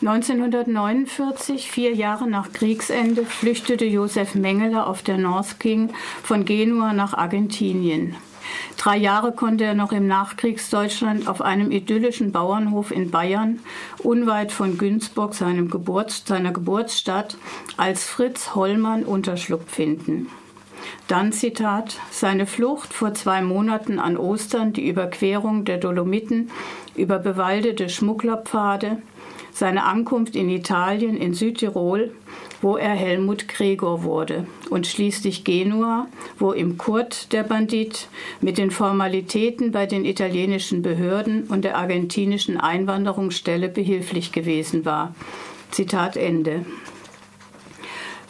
1949, vier Jahre nach Kriegsende, flüchtete Josef Mengele auf der North King von Genua nach Argentinien. Drei Jahre konnte er noch im Nachkriegsdeutschland auf einem idyllischen Bauernhof in Bayern, unweit von Günzburg, Geburts-, seiner Geburtsstadt, als Fritz Hollmann Unterschlupf finden. Dann Zitat, seine Flucht vor zwei Monaten an Ostern, die Überquerung der Dolomiten über bewaldete Schmugglerpfade, seine Ankunft in Italien, in Südtirol, wo er Helmut Gregor wurde, und schließlich Genua, wo im Kurt der Bandit mit den Formalitäten bei den italienischen Behörden und der argentinischen Einwanderungsstelle behilflich gewesen war. Zitat Ende.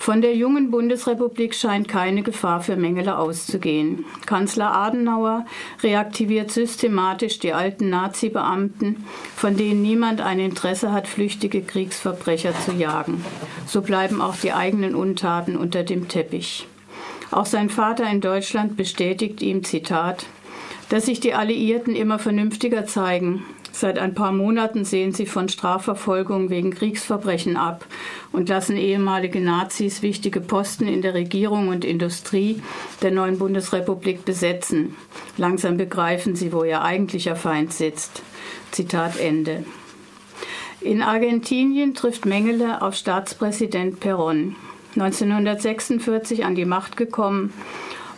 Von der jungen Bundesrepublik scheint keine Gefahr für Mengele auszugehen. Kanzler Adenauer reaktiviert systematisch die alten Nazi-Beamten, von denen niemand ein Interesse hat, flüchtige Kriegsverbrecher zu jagen. So bleiben auch die eigenen Untaten unter dem Teppich. Auch sein Vater in Deutschland bestätigt ihm, Zitat, dass sich die Alliierten immer vernünftiger zeigen, Seit ein paar Monaten sehen sie von Strafverfolgung wegen Kriegsverbrechen ab und lassen ehemalige Nazis wichtige Posten in der Regierung und Industrie der neuen Bundesrepublik besetzen. Langsam begreifen sie, wo ihr eigentlicher Feind sitzt. Zitat Ende. In Argentinien trifft Mengele auf Staatspräsident Perón. 1946 an die Macht gekommen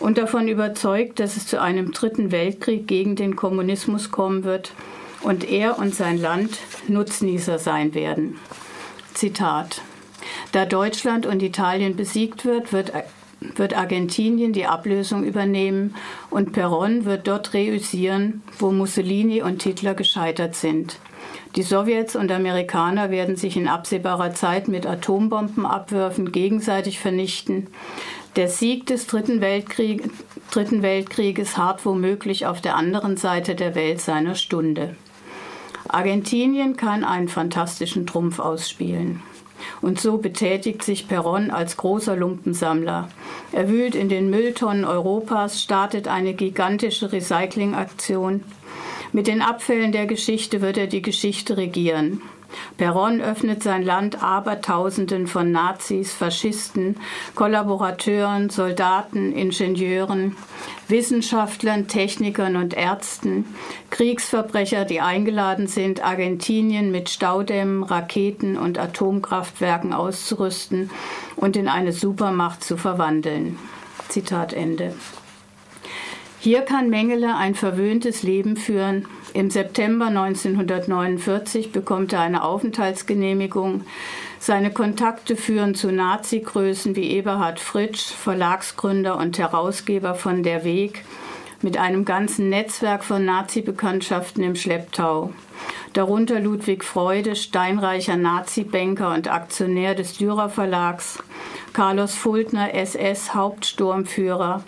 und davon überzeugt, dass es zu einem dritten Weltkrieg gegen den Kommunismus kommen wird, und er und sein Land Nutznießer sein werden. Zitat. Da Deutschland und Italien besiegt wird, wird, wird Argentinien die Ablösung übernehmen und Perón wird dort reüssieren, wo Mussolini und Hitler gescheitert sind. Die Sowjets und Amerikaner werden sich in absehbarer Zeit mit Atombombenabwürfen gegenseitig vernichten. Der Sieg des Dritten, Weltkrieg, Dritten Weltkrieges hart womöglich auf der anderen Seite der Welt seiner Stunde. Argentinien kann einen fantastischen Trumpf ausspielen. Und so betätigt sich Perron als großer Lumpensammler. Er wühlt in den Mülltonnen Europas, startet eine gigantische Recyclingaktion. Mit den Abfällen der Geschichte wird er die Geschichte regieren. Perron öffnet sein Land Abertausenden von Nazis, Faschisten, Kollaborateuren, Soldaten, Ingenieuren, Wissenschaftlern, Technikern und Ärzten, Kriegsverbrecher, die eingeladen sind, Argentinien mit Staudämmen, Raketen und Atomkraftwerken auszurüsten und in eine Supermacht zu verwandeln. Zitat Ende. Hier kann Mengele ein verwöhntes Leben führen. Im September 1949 bekommt er eine Aufenthaltsgenehmigung. Seine Kontakte führen zu Nazi-Größen wie Eberhard Fritsch, Verlagsgründer und Herausgeber von Der Weg, mit einem ganzen Netzwerk von Nazi-Bekanntschaften im Schlepptau. Darunter Ludwig Freude, steinreicher Nazi-Banker und Aktionär des Dürer Verlags, Carlos Fultner, SS-Hauptsturmführer,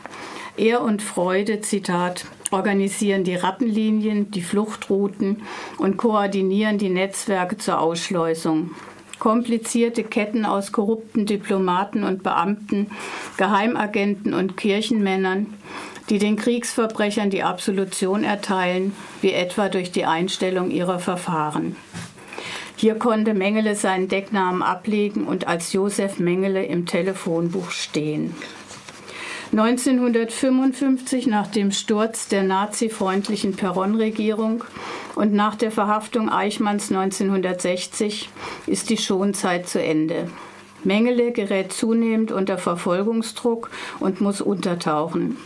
er und Freude, Zitat, organisieren die Rattenlinien, die Fluchtrouten und koordinieren die Netzwerke zur Ausschleusung. Komplizierte Ketten aus korrupten Diplomaten und Beamten, Geheimagenten und Kirchenmännern, die den Kriegsverbrechern die Absolution erteilen, wie etwa durch die Einstellung ihrer Verfahren. Hier konnte Mengele seinen Decknamen ablegen und als Josef Mengele im Telefonbuch stehen. 1955 nach dem Sturz der nazifreundlichen Perron-Regierung und nach der Verhaftung Eichmanns 1960 ist die Schonzeit zu Ende. Mengele gerät zunehmend unter Verfolgungsdruck und muss untertauchen.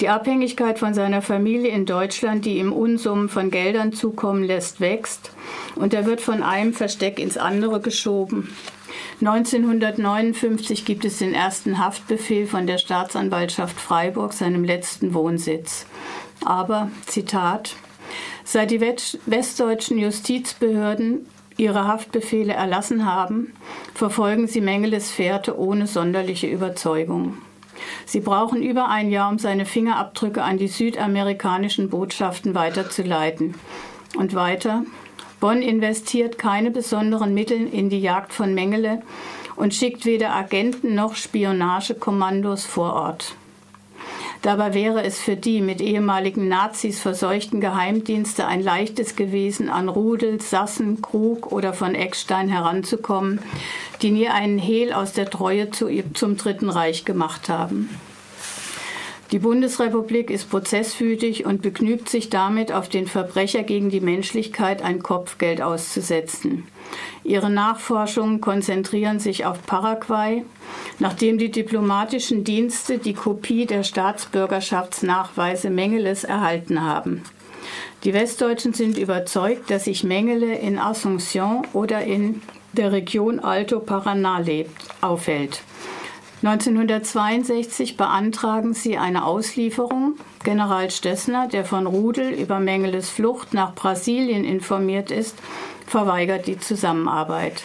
Die Abhängigkeit von seiner Familie in Deutschland, die ihm Unsummen von Geldern zukommen lässt, wächst und er wird von einem Versteck ins andere geschoben. 1959 gibt es den ersten Haftbefehl von der Staatsanwaltschaft Freiburg, seinem letzten Wohnsitz. Aber, Zitat, seit die westdeutschen Justizbehörden ihre Haftbefehle erlassen haben, verfolgen sie Mengeles Fährte ohne sonderliche Überzeugung. Sie brauchen über ein Jahr, um seine Fingerabdrücke an die südamerikanischen Botschaften weiterzuleiten. Und weiter, Bonn investiert keine besonderen Mittel in die Jagd von Mengele und schickt weder Agenten noch Spionagekommandos vor Ort. Dabei wäre es für die mit ehemaligen Nazis verseuchten Geheimdienste ein leichtes gewesen, an Rudel, Sassen, Krug oder von Eckstein heranzukommen, die nie einen Hehl aus der Treue zu, zum Dritten Reich gemacht haben. Die Bundesrepublik ist prozesswütig und begnügt sich damit, auf den Verbrecher gegen die Menschlichkeit ein Kopfgeld auszusetzen. Ihre Nachforschungen konzentrieren sich auf Paraguay, nachdem die diplomatischen Dienste die Kopie der Staatsbürgerschaftsnachweise Mengeles erhalten haben. Die Westdeutschen sind überzeugt, dass sich Mengele in Asunción oder in der Region Alto Paraná lebt, aufhält. 1962 beantragen sie eine Auslieferung. General Stessner, der von Rudel über Mengeles Flucht nach Brasilien informiert ist, verweigert die Zusammenarbeit.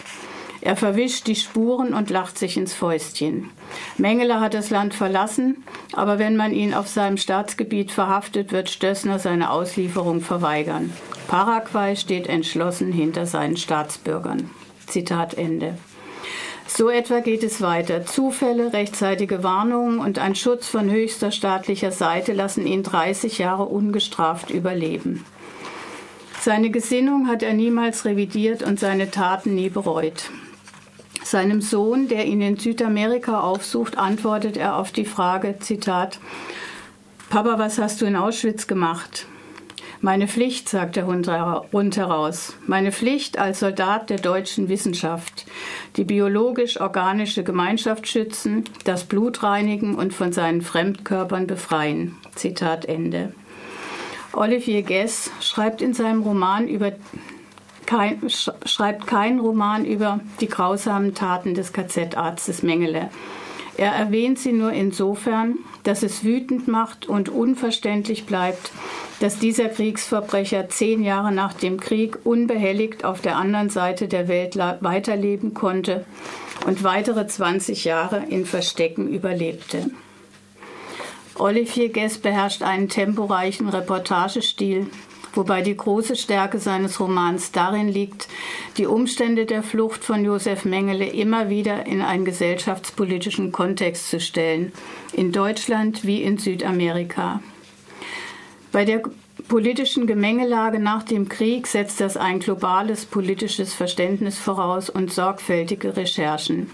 Er verwischt die Spuren und lacht sich ins Fäustchen. Mengele hat das Land verlassen, aber wenn man ihn auf seinem Staatsgebiet verhaftet, wird Stössner seine Auslieferung verweigern. Paraguay steht entschlossen hinter seinen Staatsbürgern. Zitat Ende. So etwa geht es weiter. Zufälle, rechtzeitige Warnungen und ein Schutz von höchster staatlicher Seite lassen ihn 30 Jahre ungestraft überleben. Seine Gesinnung hat er niemals revidiert und seine Taten nie bereut. Seinem Sohn, der ihn in Südamerika aufsucht, antwortet er auf die Frage, Zitat, Papa, was hast du in Auschwitz gemacht? Meine Pflicht, sagt der Hund rundheraus, meine Pflicht als Soldat der deutschen Wissenschaft, die biologisch-organische Gemeinschaft schützen, das Blut reinigen und von seinen Fremdkörpern befreien. Zitat Ende. Olivier Guess schreibt in seinem Roman über kein, schreibt keinen Roman über die grausamen Taten des KZ-Arztes Mengele. Er erwähnt sie nur insofern, dass es wütend macht und unverständlich bleibt, dass dieser Kriegsverbrecher zehn Jahre nach dem Krieg unbehelligt auf der anderen Seite der Welt weiterleben konnte und weitere 20 Jahre in Verstecken überlebte. Olivier Guess beherrscht einen temporeichen Reportagestil, wobei die große Stärke seines Romans darin liegt, die Umstände der Flucht von Josef Mengele immer wieder in einen gesellschaftspolitischen Kontext zu stellen, in Deutschland wie in Südamerika. Bei der politischen Gemengelage nach dem Krieg setzt das ein globales politisches Verständnis voraus und sorgfältige Recherchen.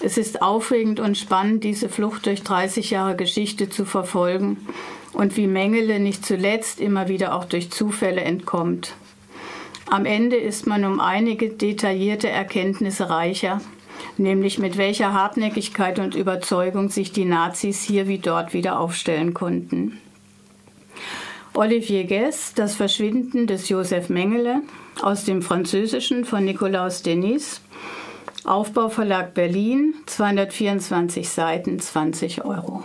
Es ist aufregend und spannend, diese Flucht durch 30 Jahre Geschichte zu verfolgen und wie Mengele nicht zuletzt immer wieder auch durch Zufälle entkommt. Am Ende ist man um einige detaillierte Erkenntnisse reicher, nämlich mit welcher Hartnäckigkeit und Überzeugung sich die Nazis hier wie dort wieder aufstellen konnten. Olivier Guess, Das Verschwinden des Josef Mengele aus dem Französischen von Nikolaus Denis, Aufbauverlag Berlin, 224 Seiten, 20 Euro.